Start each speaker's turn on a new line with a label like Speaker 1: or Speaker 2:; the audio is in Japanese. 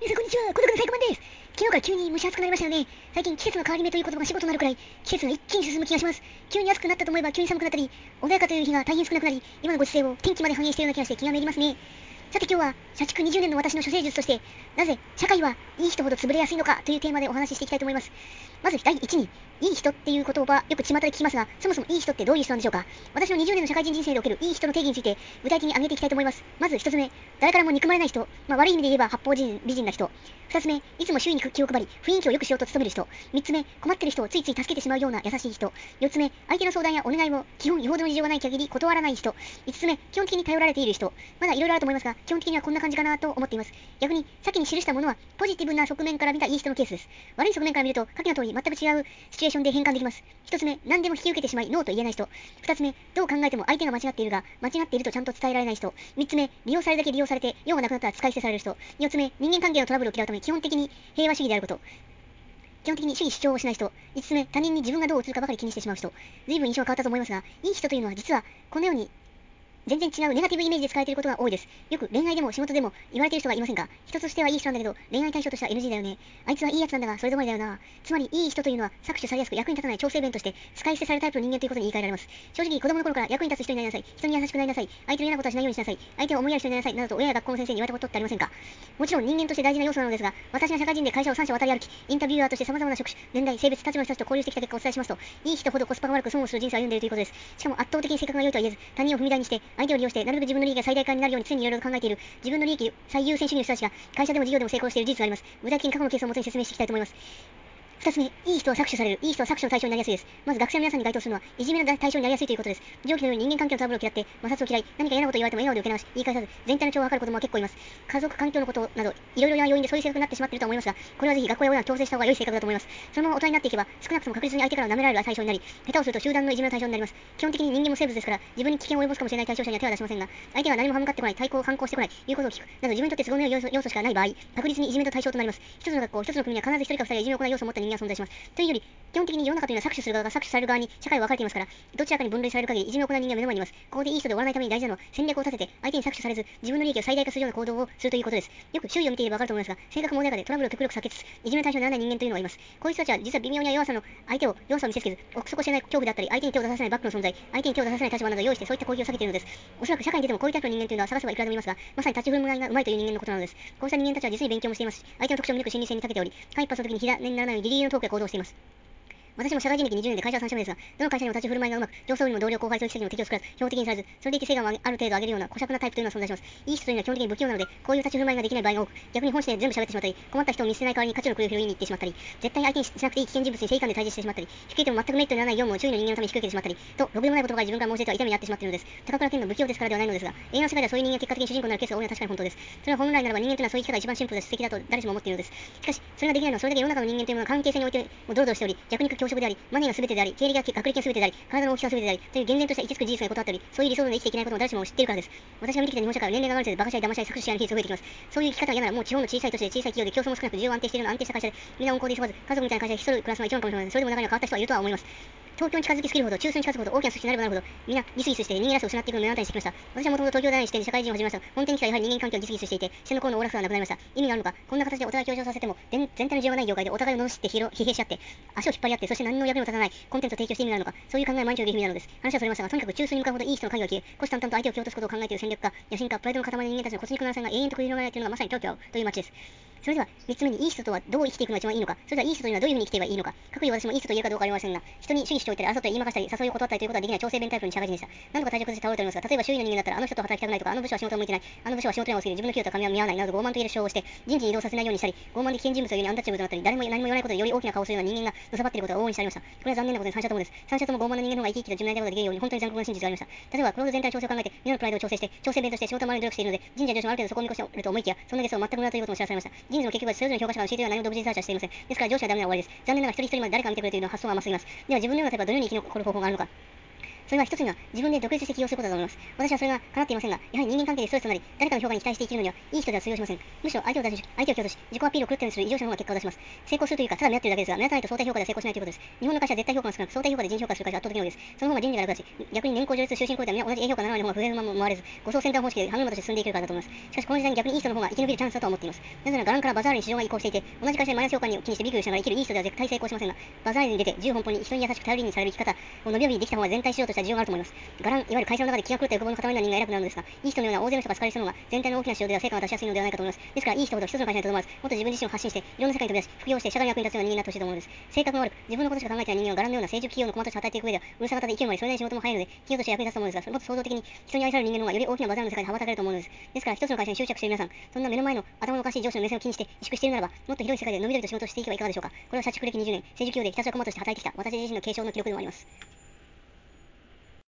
Speaker 1: 皆さんこんにちは、孤独のサイコマンです。昨日から急に蒸し暑くなりましたよね。最近季節の変わり目という言葉が仕事になるくらい、季節が一気に進む気がします。急に暑くなったと思えば急に寒くなったり、穏やかという日が大変少なくなり、今のご時世を天気まで反映しているような気がして気がめいりますね。さて今日は、社畜20年の私の処世術として、なぜ社会はいい人ほど潰れやすいのかというテーマでお話ししていきたいと思います。まず第1に、いい人っていう言葉、よく巷で聞きますが、そもそもいい人ってどういう人なんでしょうか？私の20年の社会人人生でおけるいい人の定義について、具体的に挙げていきたいと思います。まず1つ目、誰からも憎まれない人、まあ、悪い意味で言えば八方人美人な人。二つ目、いつも周囲に気を配り、雰囲気を良くしようと努める人。三つ目、困ってる人をついつい助けてしまうような優しい人。四つ目、相手の相談やお願いも基本よほどの事情がない限り断らない人。五つ目、基本的に頼られている人。まだいろいろあると思いますが、基本的にはこんな感じかなと思っています。逆に、先に記したものは、ポジティブな側面から見たいい人のケースです。悪い側面から見ると、下記の通り全く違うシチュエーションで変換できます。一つ目、何でも引き受けてしまい、ノーと言えない人。二つ目、どう考えても相手が間違っているが、間違っているとちゃんと伝えられない人。三つ目、利用されるだけ利用されて、用がなくなったら使い捨てされる人。四つ目、人間関係のトラブルを嫌うため、基本的に平和主義であること。基本的に主義主張をしない人。5つ目、他人に自分がどう映るかばかり気にしてしまう人。随分印象が変わったと思いますが、いい人というのは実は、このように全然違うネガティブイメージで使われていることが多いです。よく恋愛でも仕事でも言われている人がいませんか？人としてはいい人なんだけど、恋愛対象としては NG だよね。あいつはいいやつなんだが、それ止まりだよな。つまり、いい人というのは搾取されやすく役に立たない調整弁として使い捨てされるタイプの人間ということに言い換えられます。正直、子供の頃から役に立つ人になりなさい。人に優しくなりなさい。相手の嫌なことはしないようにしなさい。相手を思いやる人になりなさい。などと親や学校の先生に言われたことってありませんか？もちろん人間として大事な要素なのですが、私が社会人で会社を3社渡り歩き、インタビュアーとして様々な職種、年代、性別、立場の人たちと交流してきた結果をお伝えしますと、いい人ほどコスパが悪く損をする人生を歩んでいるということです。しかも圧倒的に性格が良いとは言えず、他人を踏み台にして、相手を利用して、なるべく自分の利益が最大化になるように常にいろいろ考えている、自分の利益最優先主義の人たちが、会社でも事業でも成功している事実があります。具体的に過去のケースをもとに説明していきたいと思います。二つ目、いい人は搾取される。いい人は搾取の対象になりやすいです。まず学生の皆さんに該当するのは、いじめの対象になりやすいということです。上記のように人間関係のトラブルを嫌って、摩擦を嫌い、何か嫌なことを言われても笑顔で受け流し、言い返さず、全体の調和を図る子供は結構います。家族環境のことなど、いろいろな要因でそういう性格になってしまっていると思いますが、これはぜひ学校や親が強制した方が良い性格だと思います。そのまま大人になっていけば、少なくとも確実に相手から舐められる対象になり、下手をすると集団のいじめの対象になります。基本的に人間も生物ですから、自分に危険を及ぼすかもしれない対象者には手は出しませんが、相手が何も歯向かってこない、対抗反抗してこない、言うことを聞く、など自分にとって都合の良い要素しかない場合、確実にいじめの対象となります。一つの学校、一つの国には必ず一人か二人がいじめを行う要素を持った人存在します。というより、基本的に世の中というのは搾取する側が搾取される側に社会は分かれていますから、どちらかに分類される限り、いじめを行う人間は目の前にいます。ここでいい人で終わらないために大事なのは、戦略を立てて、相手に搾取されず、自分の利益を最大化するような行動をするということです。よく周囲を見ていれば分かると思いますが、性格も穏やかでトラブルを極力避けつつ、いじめ対象にならない人間というのがいます。こういう人たちは実は微妙な弱さの相手を弱さを見せつけず、奥底知れない恐怖であったり、相手に手を出させないバックの存在、相手に手を出させない立場などを用意してそういった攻撃を避けているのです。おそらく社会に出てもこういうタイプの人間というのは探せばいくらでもいますが、まさに立ち振る舞いがうまいという人間のことなのです。こうした人間たちは実に勉強もしていますし、相手の特徴を見抜く心理戦に長けており、間一髪の時に火種にならないギリのトークや行動しています。私も社会人歴20年で会社は3社目ですが、どの会社にも立ち振る舞いがうまく、上層部にも同僚後輩というにも適を作らず、標的にされず、それでいて成果をある程度上げるような小尺なタイプというのは存在します。いい人というのは基本的に不器用なので、こういう立ち振る舞いができない場合が多く、逆に本心で全部喋ってしまったり、困った人を見捨てない代わりに価値の来る拾いに行ってしまったり、絶対に相手にしなくていい危険人物に正義感で対峙してしまったり、引き受けても全くメリットにならない業務を周囲の人間のために引き受けてしまったり、と、ろくでもないことが自分から申し出ては痛みになってしまっているのです。高倉健の不器用ですからではないのですが、映画の世界ではそういう人間が結果的に主人公になるケースが多いのは確かに本当です。それは本来ならば人間というのはそういう機会が一番シンプルで素敵だと誰しも思っているのです。しかし、それができないのはそれだけ世の中の人間というものは関係性においてもドロドロしており、弱肉教職であり、マネーが全てであり、経理が学歴が全てであり、体の大きさが全てであり、という厳然とした一つく事実が断ったり、そういう理想論で生きていけないことも誰しも知っているからです。私が見てきた日本社会は年齢が上がるせいで馬鹿し合い、騙し合い、搾取し合いの比率が増えてきます。そういう生き方が嫌ならもう地方の小さい都市で小さい企業で競争も少なく需要安定しているの安定した会社で、みんな温厚で急がず、家族みたいな会社で一人暮らすのが一番かもしれません。それでも中には変わった人はいるとは思います。東京に近づきすぎるほど、中枢に近づくほど、大きな組織になればなるほど、みんなギスギスして人間らしさを失っていくのを目の当たりにしてきました。私はもともと東京大の視点で社会人を始めました。本店に来たやはり人間関係をギスギスしていて、視の頃のオーラスがなくなりました。意味があるのか、こんな形でお互い協調させても、全体の需要がない業界でお互いを罵って疲弊し合って、足を引っ張り合って、そして何の役にも立たないコンテンツを提供して意味があるのか、そういう考えを毎日受ける意味なのです。話はそれましたが、とにかく中枢に向かうほどいい人の影を消え、虎視眈々と相手を蹴落とすことを考えている戦略家、野心家、プライドの塊の人間たちの骨肉の戦が永遠と繰り広げられているのがまさに東京という街です。それでは、3つ目にいい人とはどう生きていくのが一番いいのか、それではいい人というのはどういうふうに生きていけばいいのか、各位私もいい人と言えるかどうかありませんが、人に主義主張言ったり、争ったり、言いまかしたり、誘いを断ったりということはできない調整弁タイプに社会人でした。何とか体調崩して倒れておりますが、例えば周囲の人間だったら、あの人と働きたくないとか、あの部署は仕事が向いてない、あの部署は仕事に多すぎる、自分の給与と髪は見合わない、など傲慢と言える主張をして、人事に移動させないようにしたり、傲慢で危険人物を言うにアンタッチャブルとなったり、誰も何も言わないことでより大きな顔をするような人間がのさばっていることが往々にしてありました。これは残念なことで三者ともです。三者とも傲慢な人間の方が生き生きと自分なりたことができるように、本当に残酷な真実がありました。例えば、クローズ全体の調整を考えて、皆のプライドを調整して、調整弁として仕事を回りに努力しているので、人事や上司もある程度そこを見越していると思いきや、そんなゲスを全く無駄ということも知らされました。人事の結局はそれぞれの評価者が教えては何も独自にサーチはしていません。ですから上司はダメな終わりです。残念ながら一人一人まで誰か見てくれというのは発想は甘すぎます。では自分のようなタイプはどのように生き残る方法があるのか。それは一つには自分で独立して起業することだと思います。私はそれが叶っていませんが、やはり人間関係でストレスとなり、誰かの評価に期待して生きるのには、いい人では通用しません。むしろ相手を出し、相手を強とし、自己アピールを狂ったようにする異常者の方が結果を出します。成功するというか、ただ目立っているだけですが、目立たないと相対評価では成功しないということです。日本の会社は絶対評価が少なく、相対評価で人評価する会社は圧倒的に多いです。その方が人事が楽だし、逆に年功序列、終身雇用では皆同じ A 評価7割の方が不平不満も回れず、誤送センター方式で歯車として進んでいけるからだと思います。しかしこの時代に逆にいい人の方が生き延びるチャンスだと思っています。なぜなら、ガランからバザールに市場が移行していて、同じ会社でマイナス評価に気にしてビクビクしながら生きるいい人では絶対成功しませんが、バザールに出て、自由奔放に人に優しく頼りにされる生き方を伸び伸びできた方が全体市場としては需要があると思います。ガラン、いわゆる会社の中で気が狂った欲望の塊な人間が偉くなるのですが、いい人のような大勢の人が好かれる人のが全体の大きな市場では成果が出しやすいのではないかと思います。ですから、いい人ほど一つの会社にとどまらず、もっと自分自身を発信して、いろんな世界に飛び出し、副業して社会に役に立つような人間になってほしいと思うのです。性格が悪く、自分のことしか考えていない人間はガランのような成熟企業の駒として働いていく上では、うるさ型で勢いもあり、それなりに仕事も早いので、企業として役に立つと思うのですが、もっと創造的に人に愛される人間の方がより大きなバザールの世界で羽ばたけると思うのです。ですから、一つの会社に執着している皆さん、そんな目の前の頭のおかしい上司の目線を気にして萎縮しているならば、もっと広い世界で伸び伸びと仕事をしていけばいかがでしょうか。これは社畜歴20年、政治企業でひたすら駒として働いてきた私自身の継承の記録でもあります。